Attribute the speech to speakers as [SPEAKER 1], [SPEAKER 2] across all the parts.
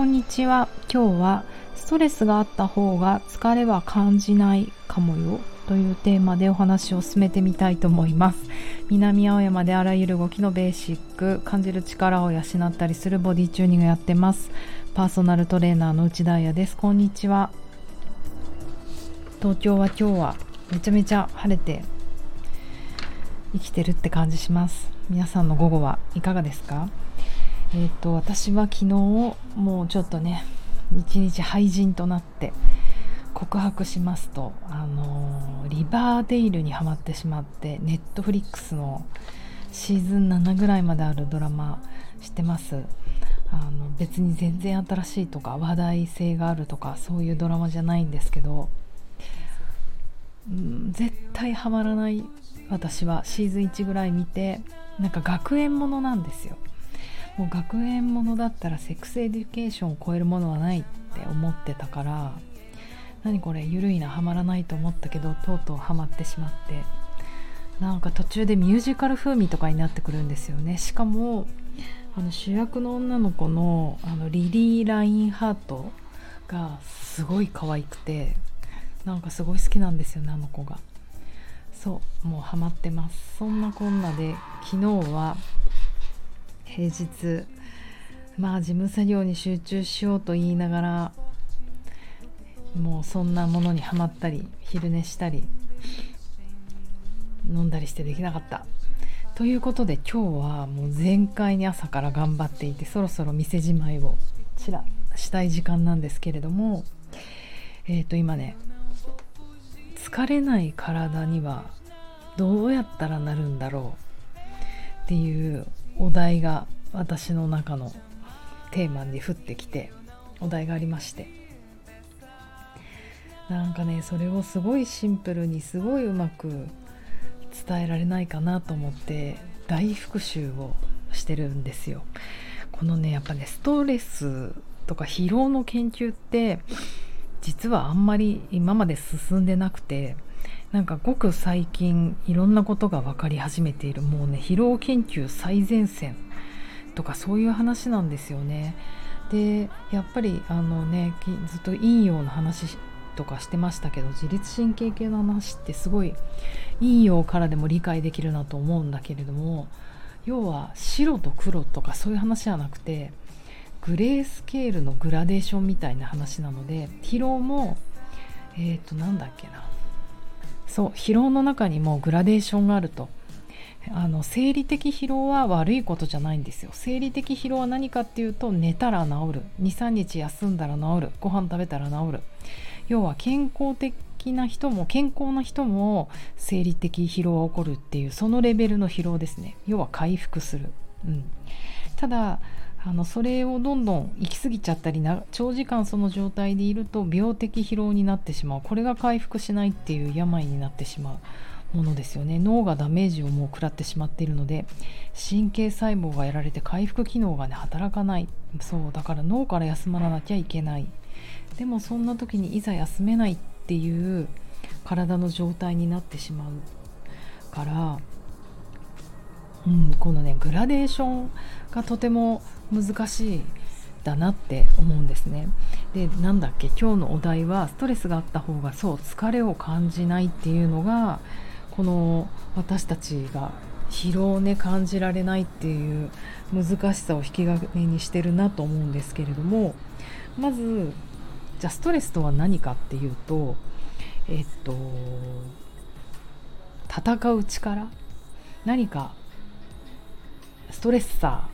[SPEAKER 1] こんにちは。今日はストレスがあった方が疲れは感じないかもよというテーマでお話を進めてみたいと思います。南青山であらゆる動きのベーシック感じる力を養ったりするボディチューニングやってます。パーソナルトレーナーの内田彩です。こんにちは。東京は今日はめちゃめちゃ晴れて生きてるって感じします。皆さんの午後はいかがですか？えっ、ー、と私は昨日もうちょっとね一日廃人となって告白しますとあのリバーデイルにはまってしまってネットフリックスのシーズン7ぐらいまであるドラマ知ってます？あの別に全然新しいとか話題性があるとかそういうドラマじゃないんですけど、うん、絶対ハマらない私はシーズン1ぐらい見てなんか学園ものなんですよ。もう学園ものだったらセックスエデュケーションを超えるものはないって思ってたから何これゆるいなハマらないと思ったけどとうとうハマってしまってなんか途中でミュージカル風味とかになってくるんですよね。しかもあの主役の女の子のあのリリー・ラインハートがすごい可愛くてなんかすごい好きなんですよねあの子が。そうもうハマってます。そんなこんなで昨日は平日。まあ事務作業に集中しようと言いながらもうそんなものにはまったり昼寝したり飲んだりしてできなかった。ということで今日はもう全開に朝から頑張っていてそろそろ店じまいをちらしたい時間なんですけれどもえっ、ー、と今ね疲れない体にはどうやったらなるんだろうっていうお題が私の中のテーマに降ってきてお題がありましてなんかねそれをすごいシンプルにすごいうまく伝えられないかなと思って大復習をしてるんですよ。このねやっぱねストレスとか疲労の研究って実はあんまり今まで進んでなくてなんかごく最近いろんなことが分かり始めているもうね疲労研究最前線とかそういう話なんですよね。でやっぱりあのねずっと陰陽の話とかしてましたけど自律神経系の話ってすごい陰陽からでも理解できるなと思うんだけれども要は白と黒とかそういう話じゃなくてグレースケールのグラデーションみたいな話なので疲労もえっ、ー、となんだっけなそう疲労の中にもグラデーションがあると。あの生理的疲労は悪いことじゃないんですよ。生理的疲労は何かっていうと寝たら治る。23日休んだら治る。ご飯食べたら治る。要は健康的な人も健康な人も生理的疲労が起こるっていうそのレベルの疲労ですね。要は回復する、うん、ただあのそれをどんどん行き過ぎちゃったりな長時間その状態でいると病的疲労になってしまう。これが回復しないっていう病になってしまうものですよね。脳がダメージをもう食らってしまっているので神経細胞がやられて回復機能がね働かない。そうだから脳から休まらなきゃいけない。でもそんな時にいざ休めないっていう体の状態になってしまうからうん、このねグラデーションがとても難しいだなって思うんですね。でなんだっけ今日のお題はストレスがあった方がそう疲れを感じないっていうのがこの私たちが疲労をね感じられないっていう難しさを引き金にしてるなと思うんですけれどもまずじゃあストレスとは何かっていうとえっと戦う力何かストレッサ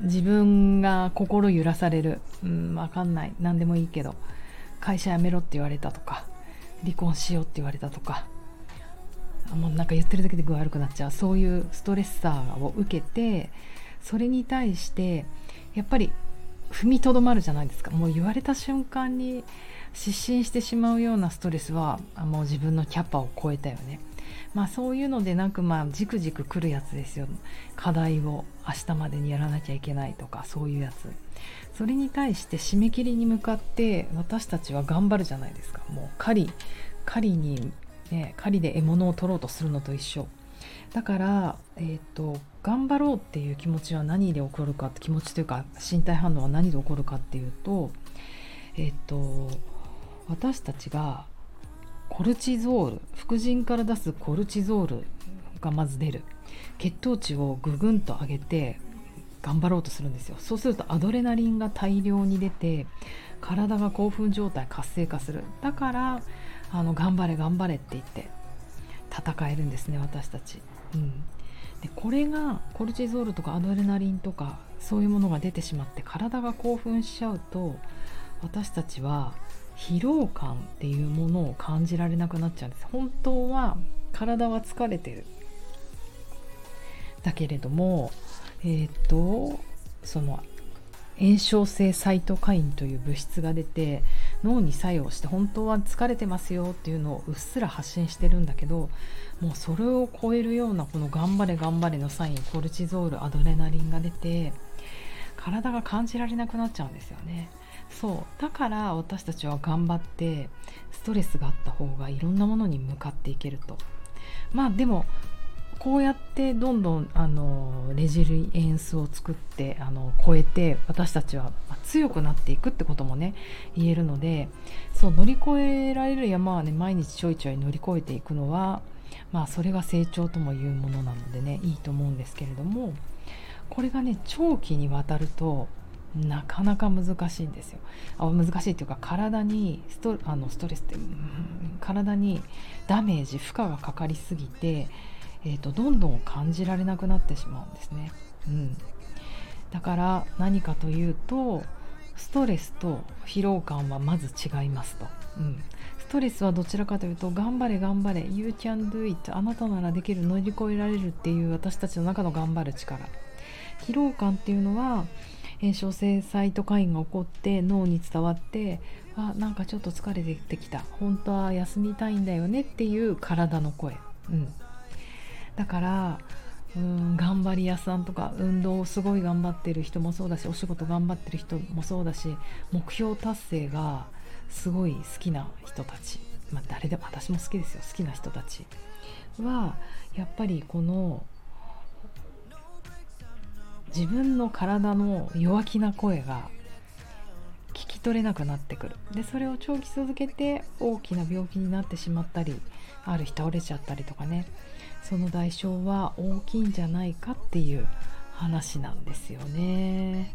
[SPEAKER 1] ー。自分が心揺らされる。うん分かんない。何でもいいけど。会社辞めろって言われたとか。離婚しようって言われたとか。もうなんか言ってるだけで具合悪くなっちゃう。そういうストレッサーを受けてそれに対してやっぱり踏みとどまるじゃないですか。もう言われた瞬間に失神してしまうようなストレスはもう自分のキャパを超えたよね。まあそういうのでなくまあじくじく来るやつですよ。課題を明日までにやらなきゃいけないとかそういうやつ。それに対して締め切りに向かって私たちは頑張るじゃないですか。もう狩り狩りにね狩りで獲物を取ろうとするのと一緒。だから、えーと、頑張ろうっていう気持ちは何で起こるか気持ちというか身体反応は何で起こるかっていうと,、えーと私たちがコルチゾール副腎から出すコルチゾールがまず出る。血糖値をぐぐんと上げて頑張ろうとするんですよ。そうするとアドレナリンが大量に出て体が興奮状態活性化する。だからあの頑張れ頑張れって言って戦えるんですね私たち、うん、でこれがコルチゾールとかアドレナリンとかそういうものが出てしまって体が興奮しちゃうと私たちは疲労感っていうものを感じられなくなっちゃうんです本当は体は疲れてるだけれどもえっ、とその炎症性サイトカインという物質が出て脳に作用して本当は疲れてますよっていうのをうっすら発信してるんだけどもうそれを超えるようなこの頑張れ頑張れのサインコルチゾールアドレナリンが出て体が感じられなくなっちゃうんですよね。そう。だから私たちは頑張ってストレスがあった方がいろんなものに向かっていけると。まあでもこうやってどんどんあのレジリエンスを作ってあの超えて私たちは強くなっていくってこともね言えるのでそう乗り越えられる山はね毎日ちょいちょい乗り越えていくのはまあそれが成長ともいうものなのでねいいと思うんですけれどもこれがね長期にわたるとなかなか難しいんですよ。あ難しいっていうか体にストあのストレスって、うん、体にダメージ負荷がかかりすぎて、えーと、どんどん感じられなくなってしまうんですね、うん、だから何かというとストレスと疲労感はまず違いますと、うん、ストレスはどちらかというと頑張れ頑張れ You can do it あなたならできる乗り越えられるっていう私たちの中の頑張る力。疲労感っていうのは炎症性サイトカインが起こって脳に伝わってあなんかちょっと疲れてきた。本当は休みたいんだよねっていう体の声、うん、だからうん頑張り屋さんとか運動をすごい頑張ってる人もそうだしお仕事頑張ってる人もそうだし目標達成がすごい好きな人たち、まあ、誰でも私も好きですよ。好きな人たちはやっぱりこの自分の体の弱気な声が聞き取れなくなってくる。でそれを長期続けて大きな病気になってしまったりある日倒れちゃったりとかね。その代償は大きいんじゃないかっていう話なんですよね。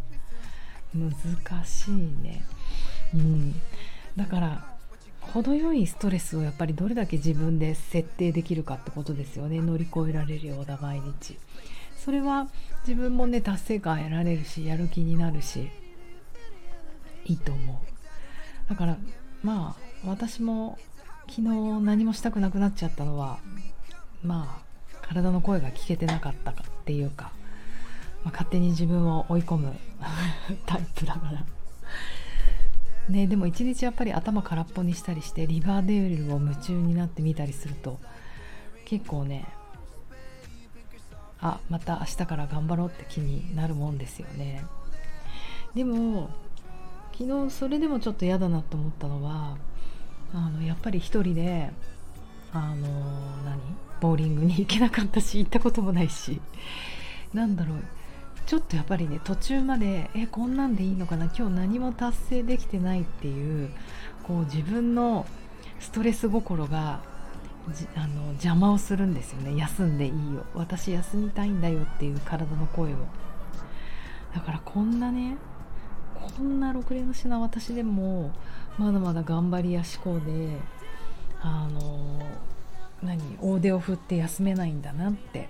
[SPEAKER 1] 難しいね。うん。だから程よいストレスをやっぱりどれだけ自分で設定できるかってことですよね。乗り越えられるような毎日。それは自分もね達成感得られるしやる気になるしいいと思う。だからまあ私も昨日何もしたくなくなっちゃったのはまあ体の声が聞けてなかったかっていうか、まあ、勝手に自分を追い込む タイプだから。ねでも一日やっぱり頭空っぽにしたりしてリバーデールを夢中になってみたりすると結構ねあまた明日から頑張ろうって気になるもんですよね。でも昨日それでもちょっと嫌だなと思ったのはあのやっぱり一人であの何？ボーリングに行けなかったし行ったこともないし。なんだろう。ちょっとやっぱりね途中までえこんなんでいいのかな？今日何も達成できてないっていうこう自分のストレス心があの邪魔をするんですよね。休んでいいよ。私休みたいんだよっていう体の声を。だからこんなねこんなろくれの品私でもまだまだ頑張りや志向であの何大手を振って休めないんだなって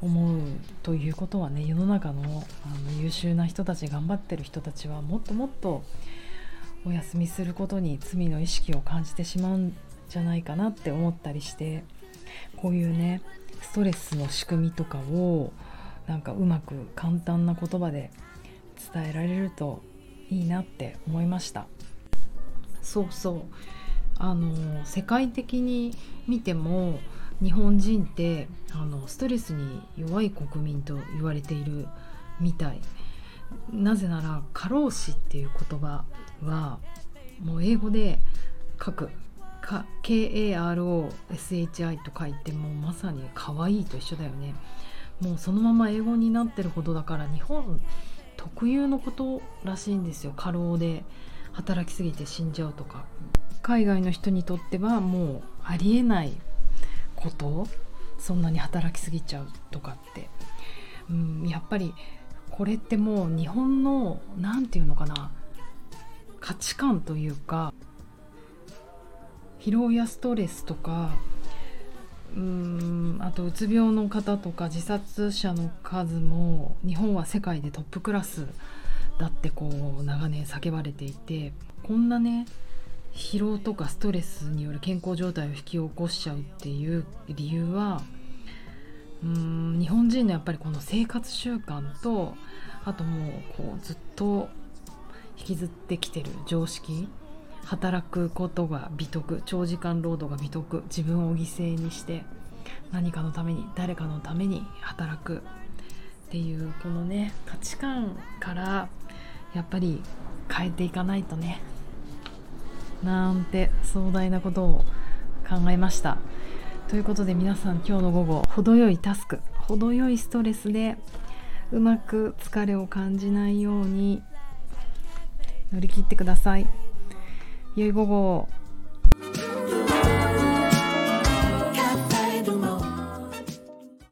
[SPEAKER 1] 思うということはね世の中のあの優秀な人たち頑張ってる人たちはもっともっとお休みすることに罪の意識を感じてしまうんじゃないかなって思ったりしてこういうねストレスの仕組みとかをなんかうまく簡単な言葉で伝えられるといいなって思いました。そうそう。あの世界的に見ても日本人ってあのストレスに弱い国民と言われているみたい。なぜなら過労死っていう言葉はもう英語で書く。KAROSHI と書いてもうまさに可愛いと一緒だよね。もうそのまま英語になってるほどだから日本特有のことらしいんですよ。過労で働きすぎて死んじゃうとか。海外の人にとってはもうありえないこと。そんなに働きすぎちゃうとかって、うん、やっぱりこれってもう日本の何て言うのかな。価値観というか疲労やストレスとかうーんあとうつ病の方とか自殺者の数も日本は世界でトップクラスだってこう長年叫ばれていてこんなね疲労とかストレスによる健康状態を引き起こしちゃうっていう理由はうーん日本人のやっぱりこの生活習慣とあともうこうずっと引きずってきてる常識働くことが美徳長時間労働が美徳自分を犠牲にして何かのために誰かのために働くっていうこのね価値観からやっぱり変えていかないとねなんて壮大なことを考えましたということで皆さん今日の午後程よいタスク程よいストレスでうまく疲れを感じないように乗り切ってください。ゆい午後